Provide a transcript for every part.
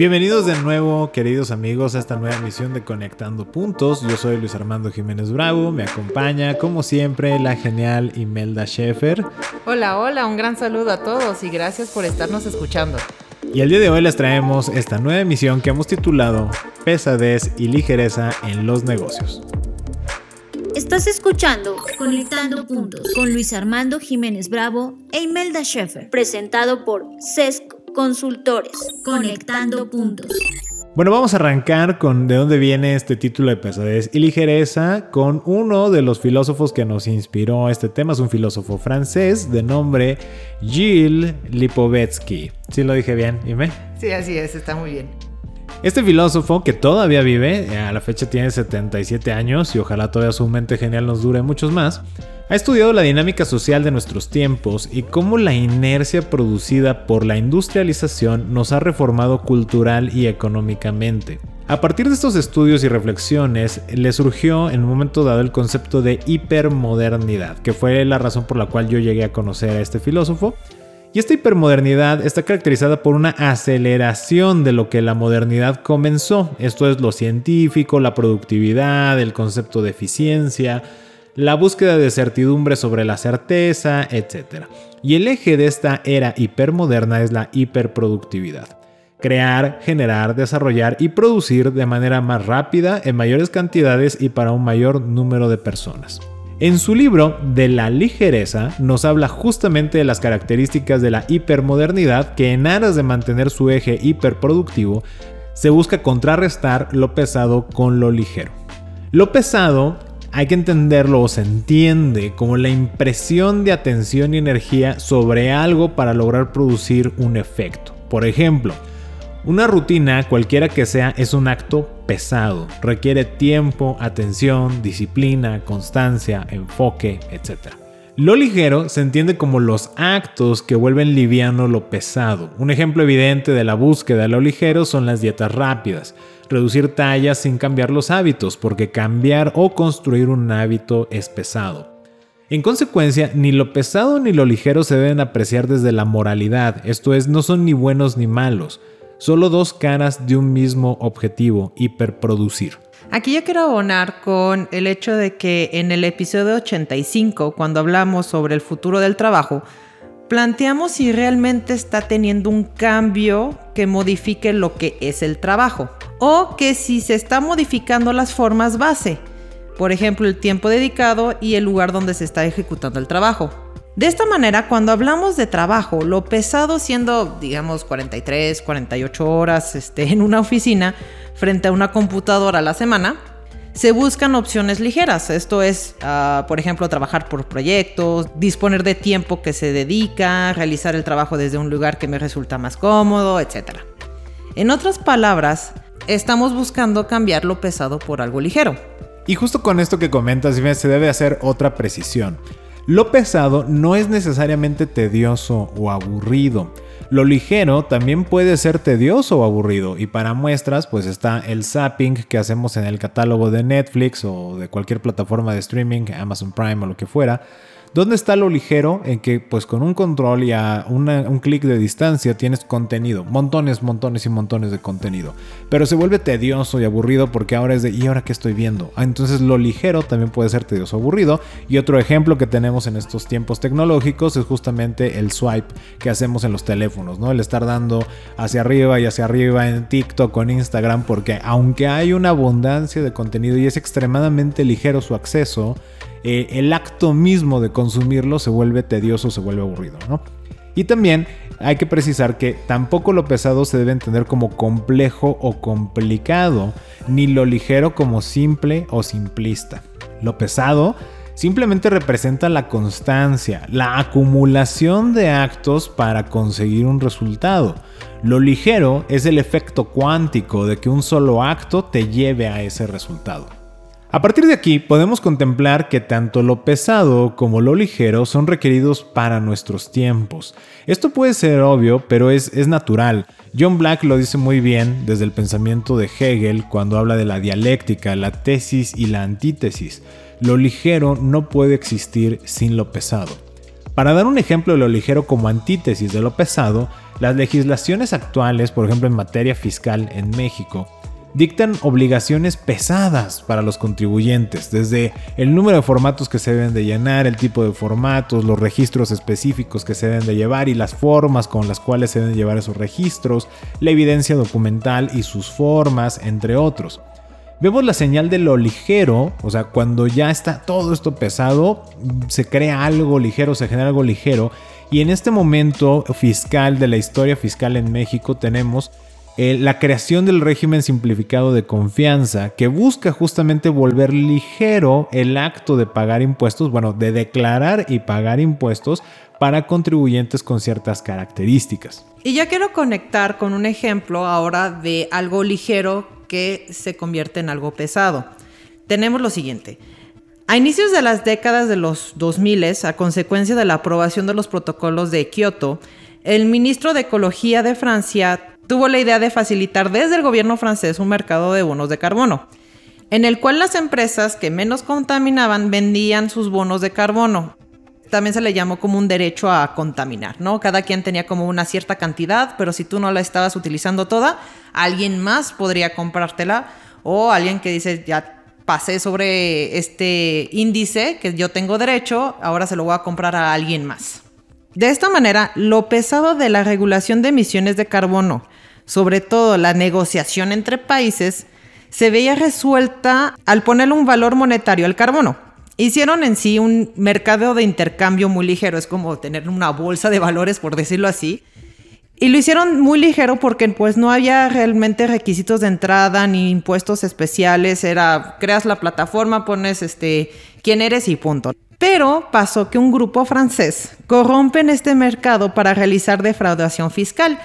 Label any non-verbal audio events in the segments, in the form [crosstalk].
Bienvenidos de nuevo, queridos amigos, a esta nueva emisión de Conectando Puntos. Yo soy Luis Armando Jiménez Bravo, me acompaña, como siempre, la genial Imelda Schaefer. Hola, hola, un gran saludo a todos y gracias por estarnos escuchando. Y el día de hoy les traemos esta nueva emisión que hemos titulado Pesadez y ligereza en los negocios. Estás escuchando Conectando Puntos con Luis Armando Jiménez Bravo e Imelda Schaefer, presentado por CESC Consultores, conectando puntos. Bueno, vamos a arrancar con de dónde viene este título de pesadez y ligereza con uno de los filósofos que nos inspiró este tema. Es un filósofo francés de nombre Gilles Lipovetsky. ¿Sí lo dije bien, Ime? Sí, así es, está muy bien. Este filósofo que todavía vive, a la fecha tiene 77 años y ojalá todavía su mente genial nos dure muchos más, ha estudiado la dinámica social de nuestros tiempos y cómo la inercia producida por la industrialización nos ha reformado cultural y económicamente. A partir de estos estudios y reflexiones, le surgió en un momento dado el concepto de hipermodernidad, que fue la razón por la cual yo llegué a conocer a este filósofo. Y esta hipermodernidad está caracterizada por una aceleración de lo que la modernidad comenzó. Esto es lo científico, la productividad, el concepto de eficiencia, la búsqueda de certidumbre sobre la certeza, etc. Y el eje de esta era hipermoderna es la hiperproductividad. Crear, generar, desarrollar y producir de manera más rápida, en mayores cantidades y para un mayor número de personas. En su libro De la ligereza nos habla justamente de las características de la hipermodernidad que en aras de mantener su eje hiperproductivo se busca contrarrestar lo pesado con lo ligero. Lo pesado hay que entenderlo o se entiende como la impresión de atención y energía sobre algo para lograr producir un efecto. Por ejemplo, una rutina, cualquiera que sea, es un acto pesado. Requiere tiempo, atención, disciplina, constancia, enfoque, etc. Lo ligero se entiende como los actos que vuelven liviano lo pesado. Un ejemplo evidente de la búsqueda de lo ligero son las dietas rápidas reducir tallas sin cambiar los hábitos, porque cambiar o construir un hábito es pesado. En consecuencia, ni lo pesado ni lo ligero se deben apreciar desde la moralidad, esto es, no son ni buenos ni malos, solo dos caras de un mismo objetivo, hiperproducir. Aquí yo quiero abonar con el hecho de que en el episodio 85, cuando hablamos sobre el futuro del trabajo, planteamos si realmente está teniendo un cambio que modifique lo que es el trabajo o que si se está modificando las formas base, por ejemplo el tiempo dedicado y el lugar donde se está ejecutando el trabajo. De esta manera, cuando hablamos de trabajo, lo pesado siendo, digamos, 43, 48 horas este, en una oficina frente a una computadora a la semana, se buscan opciones ligeras. Esto es, ah, por ejemplo, trabajar por proyectos, disponer de tiempo que se dedica, realizar el trabajo desde un lugar que me resulta más cómodo, etc. En otras palabras, estamos buscando cambiar lo pesado por algo ligero. Y justo con esto que comentas, se debe hacer otra precisión. Lo pesado no es necesariamente tedioso o aburrido. Lo ligero también puede ser tedioso o aburrido y para muestras pues está el zapping que hacemos en el catálogo de Netflix o de cualquier plataforma de streaming, Amazon Prime o lo que fuera, ¿Dónde está lo ligero en que pues con un control y a un clic de distancia tienes contenido? Montones, montones y montones de contenido. Pero se vuelve tedioso y aburrido porque ahora es de ¿y ahora qué estoy viendo? Ah, entonces lo ligero también puede ser tedioso o aburrido. Y otro ejemplo que tenemos en estos tiempos tecnológicos es justamente el swipe que hacemos en los teléfonos, ¿no? El estar dando hacia arriba y hacia arriba en TikTok o en Instagram porque aunque hay una abundancia de contenido y es extremadamente ligero su acceso, eh, el acto mismo de consumirlo se vuelve tedioso, se vuelve aburrido, ¿no? Y también hay que precisar que tampoco lo pesado se debe entender como complejo o complicado, ni lo ligero como simple o simplista. Lo pesado simplemente representa la constancia, la acumulación de actos para conseguir un resultado. Lo ligero es el efecto cuántico de que un solo acto te lleve a ese resultado. A partir de aquí podemos contemplar que tanto lo pesado como lo ligero son requeridos para nuestros tiempos. Esto puede ser obvio, pero es, es, natural. John Black lo dice muy bien desde el pensamiento de Hegel cuando habla de la dialéctica, la tesis y la antítesis. Lo ligero no puede existir sin lo pesado. Para dar un ejemplo de lo ligero como antítesis de lo pesado, las legislaciones actuales, por ejemplo en materia fiscal en México, dictan obligaciones pesadas para los contribuyentes, desde el número de formatos que se deben de llenar, el tipo de formatos, los registros específicos que se deben de llevar y las formas con las cuales se deben llevar esos registros, la evidencia documental y sus formas, entre otros. Vemos la señal de lo ligero, o sea, cuando ya está todo esto pesado, se crea algo ligero, se genera algo ligero. Y en este momento fiscal de la historia fiscal en México tenemos eh, la creación del régimen simplificado de confianza que busca justamente volver ligero el acto de pagar impuestos, bueno, de declarar y pagar impuestos para contribuyentes con ciertas características. Y ya quiero conectar con un ejemplo ahora de algo ligero que se convierte en algo pesado. Tenemos lo siguiente. A inicios de las décadas de los 2000, a consecuencia de la aprobación de los protocolos de Kioto, el ministro de Ecología de Francia tuvo la idea de facilitar desde el gobierno francés un mercado de bonos de carbono, en el cual las empresas que menos contaminaban vendían sus bonos de carbono también se le llamó como un derecho a contaminar, ¿no? Cada quien tenía como una cierta cantidad, pero si tú no la estabas utilizando toda, alguien más podría comprártela o alguien que dice, ya pasé sobre este índice que yo tengo derecho, ahora se lo voy a comprar a alguien más. De esta manera, lo pesado de la regulación de emisiones de carbono, sobre todo la negociación entre países, se veía resuelta al ponerle un valor monetario al carbono hicieron en sí un mercado de intercambio muy ligero, es como tener una bolsa de valores, por decirlo así. Y lo hicieron muy ligero porque pues no había realmente requisitos de entrada ni impuestos especiales, era creas la plataforma, pones este quién eres y punto. Pero pasó que un grupo francés corrompe en este mercado para realizar defraudación fiscal.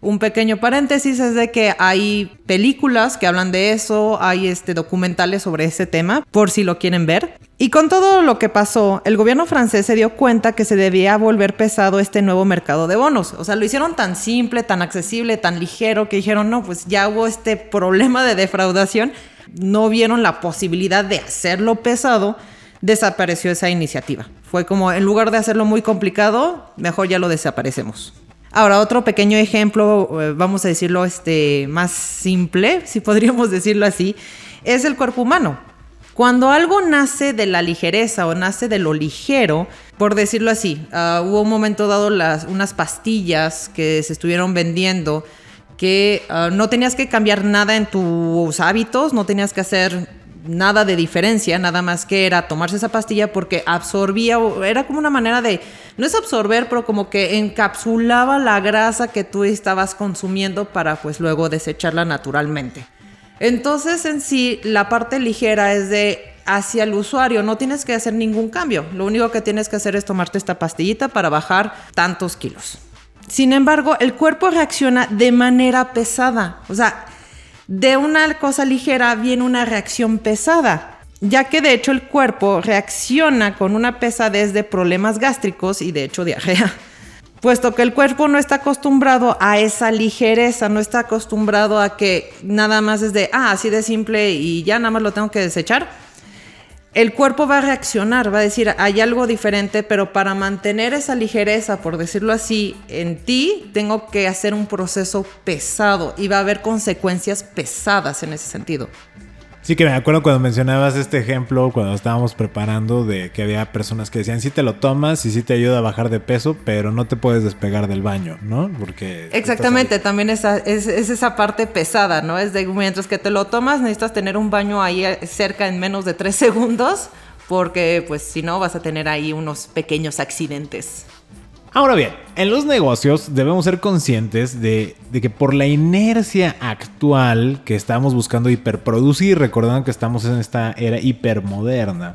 Un pequeño paréntesis es de que hay películas que hablan de eso, hay este, documentales sobre ese tema, por si lo quieren ver. Y con todo lo que pasó, el gobierno francés se dio cuenta que se debía volver pesado este nuevo mercado de bonos. O sea, lo hicieron tan simple, tan accesible, tan ligero, que dijeron, no, pues ya hubo este problema de defraudación, no vieron la posibilidad de hacerlo pesado, desapareció esa iniciativa. Fue como, en lugar de hacerlo muy complicado, mejor ya lo desaparecemos. Ahora, otro pequeño ejemplo, eh, vamos a decirlo este, más simple, [laughs] si podríamos decirlo así, es el cuerpo humano. Cuando algo nace de la ligereza o nace de lo ligero, por decirlo así, uh, hubo un momento dado las, unas pastillas que se estuvieron vendiendo que uh, no tenías que cambiar nada en tus hábitos, no tenías que hacer nada de diferencia, nada más que era tomarse esa pastilla porque absorbía, era como una manera de, no es absorber, pero como que encapsulaba la grasa que tú estabas consumiendo para pues luego desecharla naturalmente. Entonces en sí la parte ligera es de hacia el usuario, no tienes que hacer ningún cambio, lo único que tienes que hacer es tomarte esta pastillita para bajar tantos kilos. Sin embargo, el cuerpo reacciona de manera pesada, o sea, de una cosa ligera viene una reacción pesada, ya que de hecho el cuerpo reacciona con una pesadez de problemas gástricos y de hecho diarrea, [laughs] puesto que el cuerpo no está acostumbrado a esa ligereza, no está acostumbrado a que nada más es de, ah, así de simple y ya nada más lo tengo que desechar el cuerpo va a reaccionar, va a decir, hay algo diferente, pero para mantener esa ligereza, por decirlo así, en ti, tengo que hacer un proceso pesado y va a haber consecuencias pesadas en ese sentido. Sí que me acuerdo cuando mencionabas este ejemplo, cuando estábamos preparando, de que había personas que decían, sí te lo tomas y sí te ayuda a bajar de peso, pero no te puedes despegar del baño, ¿no? Porque... Exactamente, también es, es, esa parte pesada, ¿no? Es de mientras que te lo tomas, necesitas tener un baño ahí eh, cerca en menos de tres [laughs] segundos, porque pues si no vas a tener ahí unos pequeños accidentes. Ahora bien, en los negocios debemos ser conscientes de, que por la inercia actual que estamos buscando hiperproducir, recordando que estamos en esta era hipermoderna,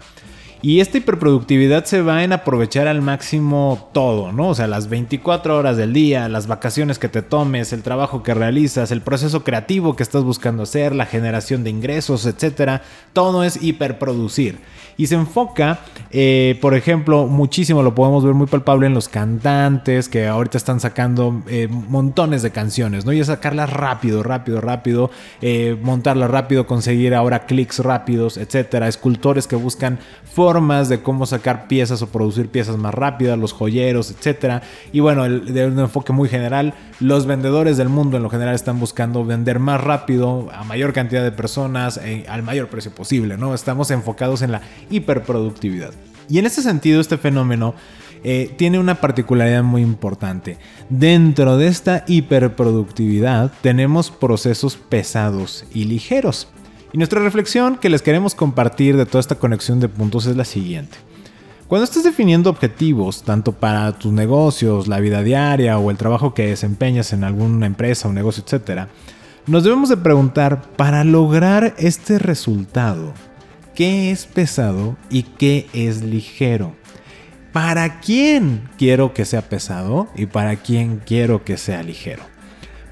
Y esta hiperproductividad se va en aprovechar al máximo todo, ¿no? O sea, las 24 horas del día, las vacaciones que te tomes, el trabajo que realizas, el proceso creativo que estás buscando hacer, la generación de ingresos, etcétera. Todo es hiperproducir y se enfoca, eh, por ejemplo, muchísimo, lo podemos ver muy palpable en los cantantes que ahorita están sacando eh, montones de canciones, ¿no? Y sacarlas rápido, rápido, rápido, eh, montarlas rápido, conseguir ahora clics rápidos, etcétera. Escultores que buscan formas de cómo sacar piezas o producir piezas más rápidas, los joyeros, etcétera. Y bueno, de un enfoque muy general, los vendedores del mundo en lo general están buscando vender más rápido a mayor cantidad de personas al mayor precio posible, ¿no? Estamos enfocados en la hiperproductividad. Y en ese sentido, este fenómeno eh, tiene una particularidad muy importante. Dentro de esta hiperproductividad tenemos procesos pesados y ligeros. Y nuestra reflexión que les queremos compartir de toda esta conexión de puntos es la siguiente. Cuando estés definiendo objetivos, tanto para tus negocios, la vida diaria o el trabajo que desempeñas en alguna empresa o negocio, etc., nos debemos de preguntar, para lograr este resultado, qué es pesado y qué es ligero. ¿Para quién quiero que sea pesado y para quién quiero que sea ligero?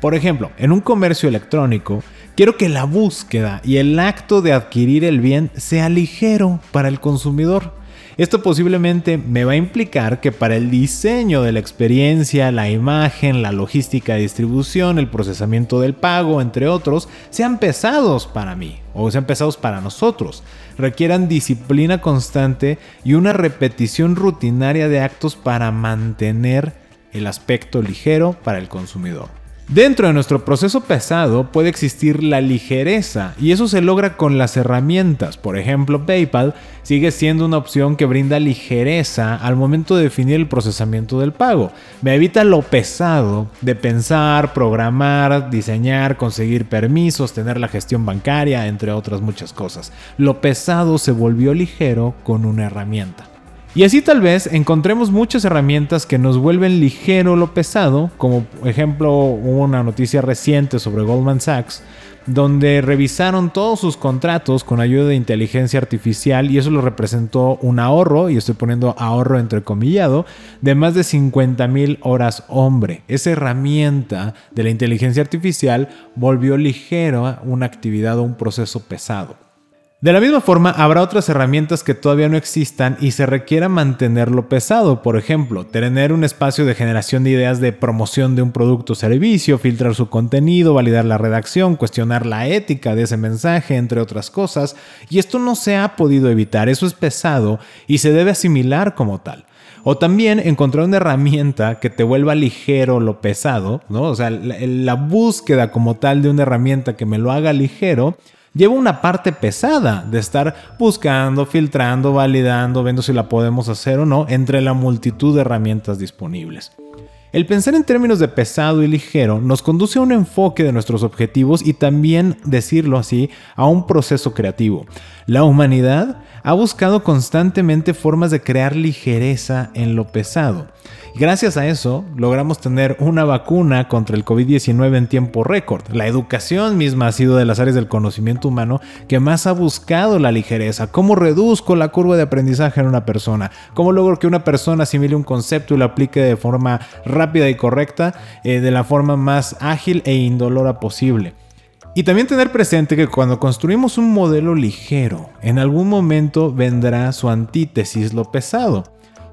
Por ejemplo, en un comercio electrónico, quiero que la búsqueda y el acto de adquirir el bien sea ligero para el consumidor. Esto posiblemente me va a implicar que para el diseño de la experiencia, la imagen, la logística de distribución, el procesamiento del pago, entre otros, sean pesados para mí o sean pesados para nosotros. Requieran disciplina constante y una repetición rutinaria de actos para mantener el aspecto ligero para el consumidor. Dentro de nuestro proceso pesado puede existir la ligereza y eso se logra con las herramientas. Por ejemplo, PayPal sigue siendo una opción que brinda ligereza al momento de definir el procesamiento del pago. Me evita lo pesado de pensar, programar, diseñar, conseguir permisos, tener la gestión bancaria, entre otras muchas cosas. Lo pesado se volvió ligero con una herramienta. Y así tal vez encontremos muchas herramientas que nos vuelven ligero lo pesado, como por ejemplo una noticia reciente sobre Goldman Sachs, donde revisaron todos sus contratos con ayuda de inteligencia artificial y eso lo representó un ahorro, y estoy poniendo ahorro entrecomillado, de más de 50 mil horas hombre. Esa herramienta de la inteligencia artificial volvió ligero una actividad o un proceso pesado. De la misma forma, habrá otras herramientas que todavía no existan y se requiera mantenerlo pesado. Por ejemplo, tener un espacio de generación de ideas de promoción de un producto o servicio, filtrar su contenido, validar la redacción, cuestionar la ética de ese mensaje, entre otras cosas. Y esto no se ha podido evitar, eso es pesado y se debe asimilar como tal. O también encontrar una herramienta que te vuelva ligero lo pesado, ¿no? O sea, la, la búsqueda como tal de una herramienta que me lo haga ligero lleva una parte pesada de estar buscando, filtrando, validando, viendo si la podemos hacer o no entre la multitud de herramientas disponibles. El pensar en términos de pesado y ligero nos conduce a un enfoque de nuestros objetivos y también, decirlo así, a un proceso creativo. La humanidad ha buscado constantemente formas de crear ligereza en lo pesado. Gracias a eso logramos tener una vacuna contra el COVID-19 en tiempo récord. La educación misma ha sido de las áreas del conocimiento humano que más ha buscado la ligereza. ¿Cómo reduzco la curva de aprendizaje en una persona? ¿Cómo logro que una persona asimile un concepto y lo aplique de forma rápida y correcta, eh, de la forma más ágil e indolora posible? Y también tener presente que cuando construimos un modelo ligero, en algún momento vendrá su antítesis, lo pesado.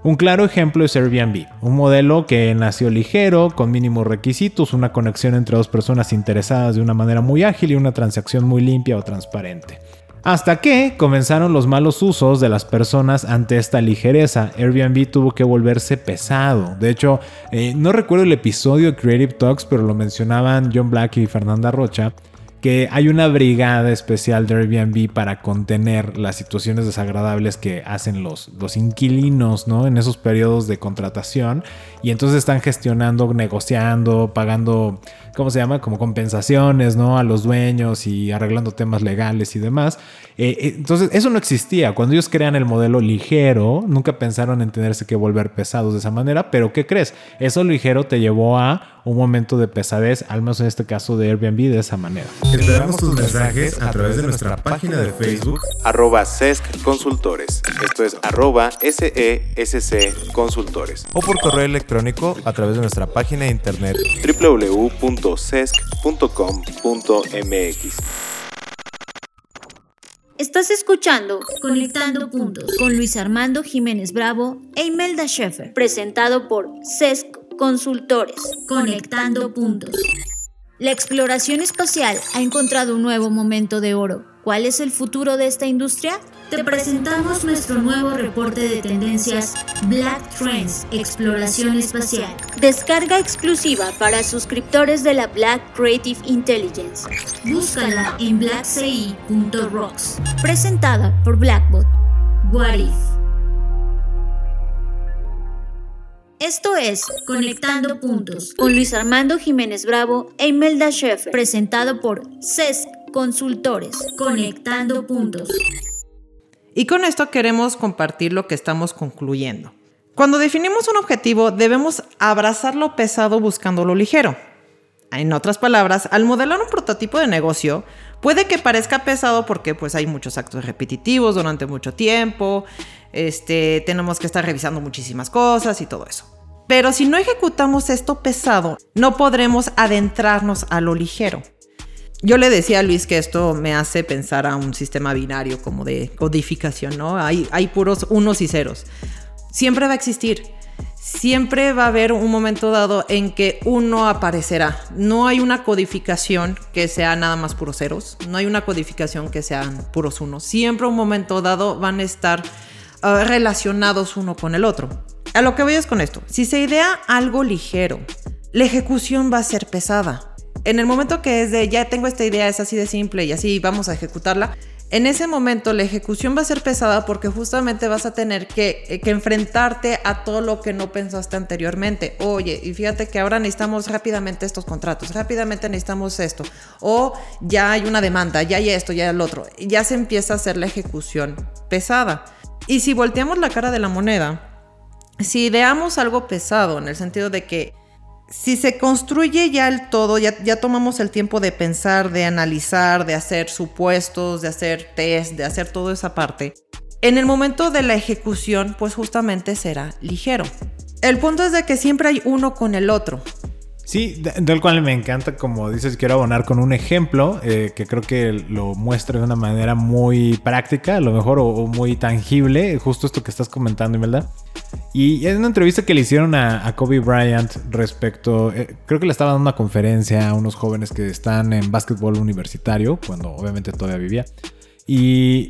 Un claro ejemplo es Airbnb, un modelo que nació ligero, con mínimos requisitos, una conexión entre dos personas interesadas de una manera muy ágil y una transacción muy limpia o transparente. Hasta que comenzaron los malos usos de las personas ante esta ligereza. Airbnb tuvo que volverse pesado. De hecho, eh, no recuerdo el episodio de Creative Talks, pero lo mencionaban John Black y Fernanda Rocha que hay una brigada especial de Airbnb para contener las situaciones desagradables que hacen los, los inquilinos, ¿no? En esos periodos de contratación. Y entonces están gestionando, negociando, pagando, ¿cómo se llama? Como compensaciones, ¿no? A los dueños y arreglando temas legales y demás. Eh, eh, entonces, eso no existía. Cuando ellos crean el modelo ligero, nunca pensaron en tenerse que volver pesados de esa manera. Pero, ¿qué crees? Eso ligero te llevó a un momento de pesadez, al menos en este caso de Airbnb, de esa manera. Esperamos tus mensajes a través de nuestra página de Facebook arroba SESC Consultores. Esto es arroba SESC Consultores. o por correo electrónico a través de nuestra página de internet www.sesc.com.mx. Estás escuchando Conectando Puntos con Luis Armando Jiménez Bravo e Imelda Schaefer, presentado por CESC Consultores. Conectando Puntos. La exploración espacial ha encontrado un nuevo momento de oro. ¿Cuál es el futuro de esta industria? Te presentamos nuestro nuevo reporte de tendencias Black Trends Exploración Espacial. Descarga exclusiva para suscriptores de la Black Creative Intelligence. Búscala en blackci.rocks. Presentada por Blackbot. What If. Esto es Conectando Puntos con Luis Armando Jiménez Bravo e Imelda Schaefer, presentado por CESC Consultores. Conectando Puntos. Y con esto queremos compartir lo que estamos concluyendo. Cuando definimos un objetivo, debemos abrazar lo pesado buscando lo ligero. En otras palabras, al modelar un prototipo de negocio, puede que parezca pesado porque pues hay muchos actos repetitivos durante mucho tiempo, este, tenemos que estar revisando muchísimas cosas y todo eso. Pero si no ejecutamos esto pesado, no podremos adentrarnos a lo ligero. Yo le decía a Luis que esto me hace pensar a un sistema binario como de codificación, ¿no? Hay, hay puros unos y ceros. Siempre va a existir. Siempre va a haber un momento dado en que uno aparecerá. No hay una codificación que sea nada más puros ceros. No hay una codificación que sean puros unos. Siempre un momento dado van a estar uh, relacionados uno con el otro. A lo que voy es con esto. Si se idea algo ligero, la ejecución va a ser pesada. En el momento que es de ya tengo esta idea, es así de simple y así vamos a ejecutarla, en ese momento la ejecución va a ser pesada porque justamente vas a tener que, eh, enfrentarte a todo lo que no pensaste anteriormente. Oye, y fíjate que ahora necesitamos rápidamente estos contratos, rápidamente necesitamos esto, o ya hay una demanda, ya hay esto, ya hay el otro. Ya se empieza a hacer la ejecución pesada. Y si volteamos la cara de la moneda, si ideamos algo pesado en el sentido de que si se construye ya el todo, ya, tomamos el tiempo de pensar, de analizar, de hacer supuestos, de hacer test, de hacer toda esa parte, en el momento de la ejecución, pues justamente será ligero. El punto es de que siempre hay uno con el otro. Sí, del cual me encanta, como dices, quiero abonar con un ejemplo eh, que creo que lo muestra de una manera muy práctica, a lo mejor, o, o muy tangible, justo esto que estás comentando, Imelda. Y en una entrevista que le hicieron a, a Kobe Bryant respecto, eh, creo que le estaba dando una conferencia a unos jóvenes que están en básquetbol universitario, cuando obviamente todavía vivía. Y,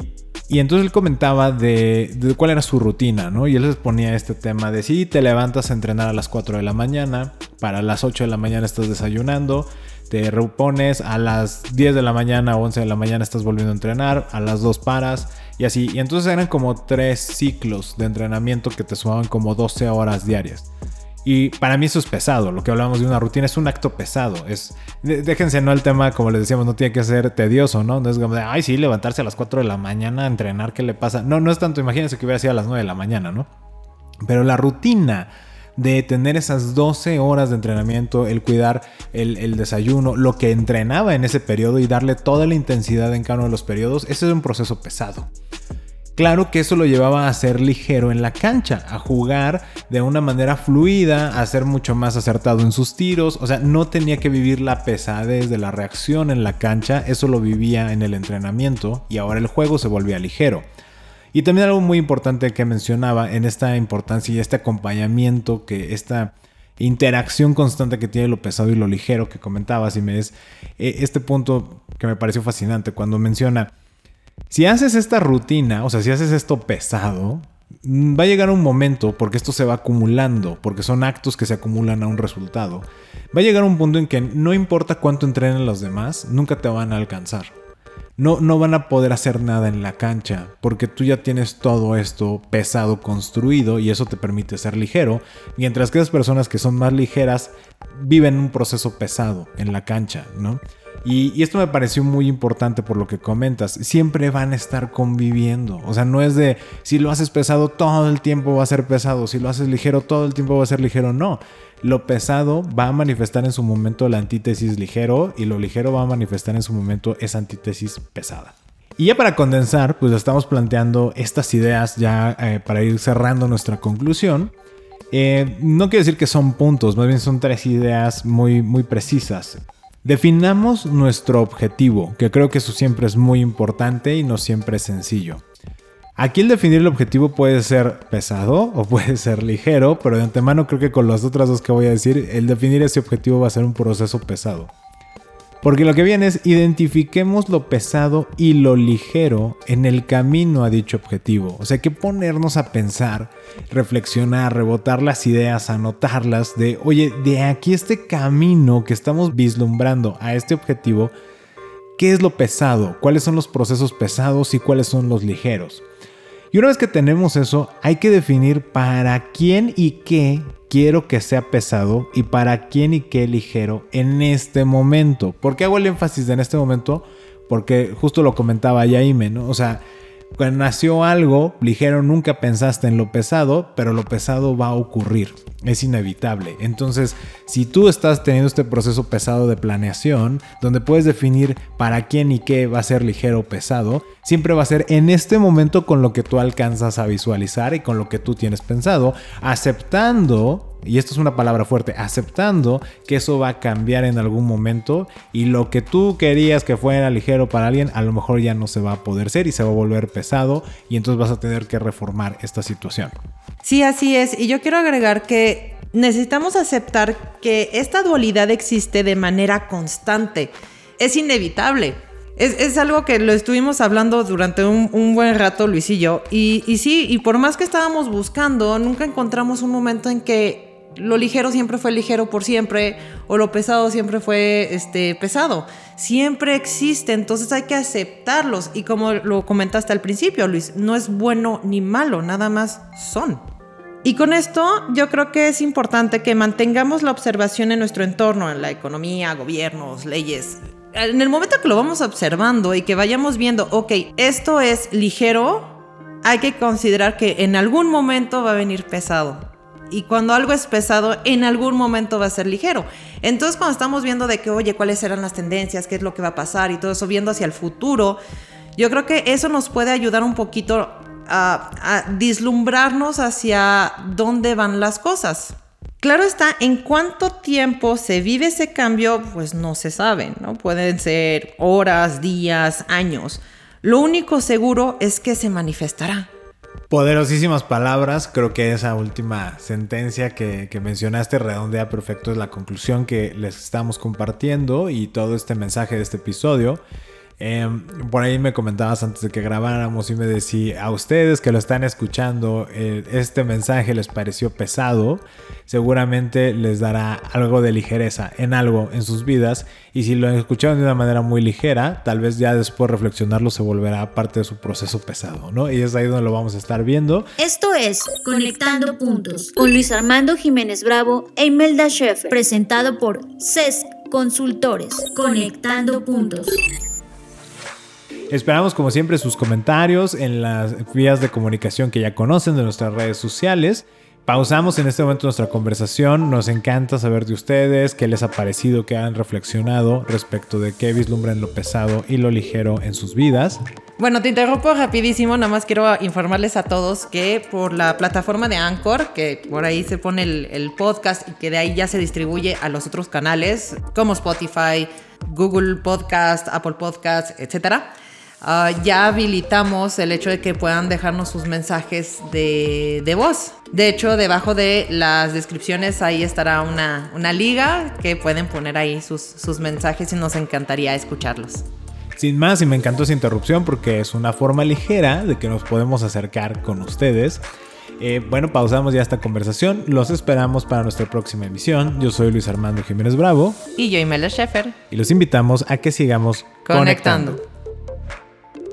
y entonces él comentaba de, de, cuál era su rutina, ¿no? Y él les ponía este tema de si te levantas a entrenar a las 4 de la mañana, para las 8 de la mañana estás desayunando, te repones, a las 10 de la mañana o 11 de la mañana estás volviendo a entrenar, a las 2 paras y así. Y entonces eran como tres ciclos de entrenamiento que te sumaban como 12 horas diarias. Y para mí eso es pesado. Lo que hablamos de una rutina es un acto pesado. Es, déjense, no el tema, como les decíamos, no tiene que ser tedioso, ¿no? No es como de, ay, sí, levantarse a las 4 de la mañana, entrenar, ¿qué le pasa? No, no es tanto, imagínense que hubiera sido a las 9 de la mañana, ¿no? Pero la rutina de tener esas 12 horas de entrenamiento, el cuidar el, el, desayuno, lo que entrenaba en ese periodo y darle toda la intensidad en cada uno de los periodos, ese es un proceso pesado. Claro que eso lo llevaba a ser ligero en la cancha, a jugar de una manera fluida, a ser mucho más acertado en sus tiros, o sea, no tenía que vivir la pesadez de la reacción en la cancha, eso lo vivía en el entrenamiento y ahora el juego se volvía ligero. Y también algo muy importante que mencionaba en esta importancia y este acompañamiento que esta interacción constante que tiene lo pesado y lo ligero que comentabas y me es este punto que me pareció fascinante cuando menciona si haces esta rutina, o sea, si haces esto pesado, va a llegar un momento, porque esto se va acumulando, porque son actos que se acumulan a un resultado, va a llegar un punto en que no importa cuánto entrenen los demás, nunca te van a alcanzar. No, no van a poder hacer nada en la cancha, porque tú ya tienes todo esto pesado construido y eso te permite ser ligero, mientras que las personas que son más ligeras viven un proceso pesado en la cancha, ¿no? Y, esto me pareció muy importante por lo que comentas. Siempre van a estar conviviendo. O sea, no es de si lo haces pesado todo el tiempo va a ser pesado, si lo haces ligero todo el tiempo va a ser ligero. No. Lo pesado va a manifestar en su momento la antítesis ligero y lo ligero va a manifestar en su momento esa antítesis pesada. Y ya para condensar, pues estamos planteando estas ideas ya eh, para ir cerrando nuestra conclusión. Eh, no quiero decir que son puntos, más bien son tres ideas muy, muy precisas. Definamos nuestro objetivo, que creo que eso siempre es muy importante y no siempre es sencillo. Aquí el definir el objetivo puede ser pesado o puede ser ligero, pero de antemano creo que con las otras dos que voy a decir, el definir ese objetivo va a ser un proceso pesado. Porque lo que viene es identifiquemos lo pesado y lo ligero en el camino a dicho objetivo. O sea, que ponernos a pensar, reflexionar, rebotar las ideas, anotarlas de, oye, de aquí este camino que estamos vislumbrando a este objetivo, ¿qué es lo pesado? ¿Cuáles son los procesos pesados y cuáles son los ligeros? Y una vez que tenemos eso, hay que definir para quién y qué quiero que sea pesado y para quién y qué ligero en este momento. ¿Por qué hago el énfasis en este momento? Porque justo lo comentaba Yaime, ¿no? O sea, cuando nació algo ligero nunca pensaste en lo pesado, pero lo pesado va a ocurrir, es inevitable. Entonces, si tú estás teniendo este proceso pesado de planeación, donde puedes definir para quién y qué va a ser ligero o pesado, siempre va a ser en este momento con lo que tú alcanzas a visualizar y con lo que tú tienes pensado, aceptando y esto es una palabra fuerte, aceptando que eso va a cambiar en algún momento y lo que tú querías que fuera ligero para alguien, a lo mejor ya no se va a poder ser y se va a volver pesado y entonces vas a tener que reformar esta situación. Sí, así es. Y yo quiero agregar que necesitamos aceptar que esta dualidad existe de manera constante. Es inevitable. Es, algo que lo estuvimos hablando durante un, buen rato, Luis y yo. Y, y sí, y por más que estábamos buscando, nunca encontramos un momento en que lo ligero siempre fue ligero por siempre o lo pesado siempre fue este, pesado. Siempre existe, entonces hay que aceptarlos. Y como lo comentaste al principio, Luis, no es bueno ni malo, nada más son. Y con esto yo creo que es importante que mantengamos la observación en nuestro entorno, en la economía, gobiernos, leyes. En el momento que lo vamos observando y que vayamos viendo, ok, esto es ligero, hay que considerar que en algún momento va a venir pesado y cuando algo es pesado, en algún momento va a ser ligero. Entonces, cuando estamos viendo de que, oye, cuáles serán las tendencias, qué es lo que va a pasar y todo eso, viendo hacia el futuro, yo creo que eso nos puede ayudar un poquito a, a dislumbrarnos hacia dónde van las cosas. Claro está, en cuánto tiempo se vive ese cambio, pues no se sabe, ¿no? Pueden ser horas, días, años. Lo único seguro es que se manifestará. Poderosísimas palabras, creo que esa última sentencia que, mencionaste redondea perfecto es la conclusión que les estamos compartiendo y todo este mensaje de este episodio. Em, por ahí me comentabas antes de que grabáramos y me decía a ustedes que lo están escuchando, eh, este mensaje les pareció pesado, seguramente les dará algo de ligereza en algo en sus vidas y si lo escucharon de una manera muy ligera, tal vez ya después reflexionarlo se volverá parte de su proceso pesado, ¿no? Y es ahí donde lo vamos a estar viendo. Esto es Conectando Puntos con Luis Armando Jiménez Bravo e Imelda Sheffer, presentado por CESC Consultores. Conectando Puntos. Esperamos como siempre sus comentarios en las vías de comunicación que ya conocen de nuestras redes sociales. Pausamos en este momento nuestra conversación. Nos encanta saber de ustedes, qué les ha parecido, qué han reflexionado respecto de qué vislumbran lo pesado y lo ligero en sus vidas. Bueno, te interrumpo rapidísimo, nada más quiero informarles a todos que por la plataforma de Anchor, que por ahí se pone el, el podcast y que de ahí ya se distribuye a los otros canales como Spotify, Google Podcast, Apple Podcast, etcétera Ah, ya habilitamos el hecho de que puedan dejarnos sus mensajes de, voz. De hecho, debajo de las descripciones ahí estará una, una liga que pueden poner ahí sus, sus mensajes y nos encantaría escucharlos. Sin más, y me encantó esa interrupción porque es una forma ligera de que nos podemos acercar con ustedes. Eh, bueno, pausamos ya esta conversación. Los esperamos para nuestra próxima emisión. Yo soy Luis Armando Jiménez Bravo. Y yo, Imelda Sheffer. Y los invitamos a que sigamos conectando.